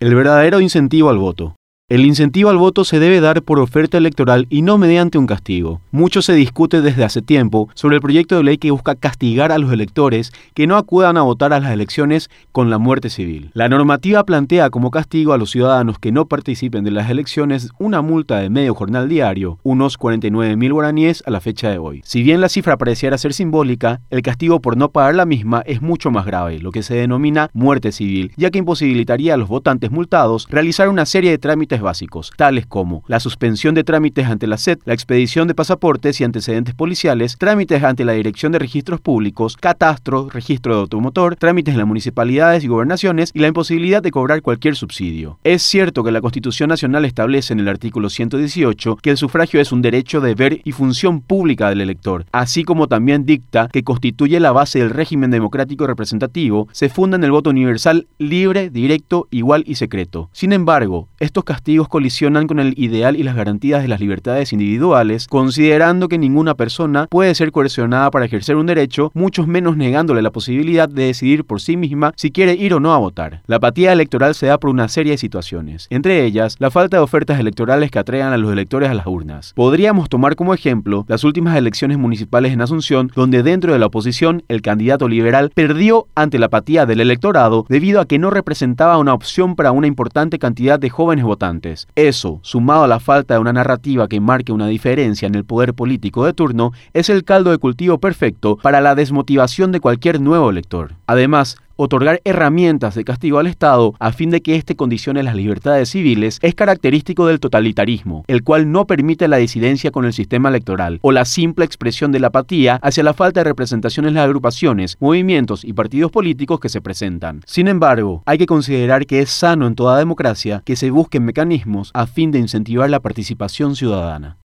El verdadero incentivo al voto. El incentivo al voto se debe dar por oferta electoral y no mediante un castigo. Mucho se discute desde hace tiempo sobre el proyecto de ley que busca castigar a los electores que no acudan a votar a las elecciones con la muerte civil. La normativa plantea como castigo a los ciudadanos que no participen de las elecciones una multa de medio jornal diario, unos 49 mil guaraníes a la fecha de hoy. Si bien la cifra pareciera ser simbólica, el castigo por no pagar la misma es mucho más grave, lo que se denomina muerte civil, ya que imposibilitaría a los votantes multados realizar una serie de trámites básicos, tales como la suspensión de trámites ante la SED, la expedición de pasaportes y antecedentes policiales, trámites ante la Dirección de Registros Públicos, catastro, registro de automotor, trámites en las municipalidades y gobernaciones y la imposibilidad de cobrar cualquier subsidio. Es cierto que la Constitución Nacional establece en el artículo 118 que el sufragio es un derecho, deber y función pública del elector, así como también dicta que constituye la base del régimen democrático representativo, se funda en el voto universal libre, directo, igual y secreto. Sin embargo, estos castigos colisionan con el ideal y las garantías de las libertades individuales, considerando que ninguna persona puede ser coercionada para ejercer un derecho, mucho menos negándole la posibilidad de decidir por sí misma si quiere ir o no a votar. La apatía electoral se da por una serie de situaciones, entre ellas la falta de ofertas electorales que atraigan a los electores a las urnas. Podríamos tomar como ejemplo las últimas elecciones municipales en Asunción, donde dentro de la oposición el candidato liberal perdió ante la apatía del electorado debido a que no representaba una opción para una importante cantidad de jóvenes Eso, sumado a la falta de una narrativa que marque una diferencia en el poder político de turno, es el caldo de cultivo perfecto para la desmotivación de cualquier nuevo elector. Además, otorgar herramientas de castigo al Estado a fin de que éste condicione las libertades civiles es característico del totalitarismo, el cual no permite la disidencia con el sistema electoral o la simple expresión de la apatía hacia la falta de representación en las agrupaciones, movimientos y partidos políticos que se presentan. Sin embargo, hay que considerar que es sano en toda democracia que se busquen mecanismos a fin de incentivar la participación ciudadana.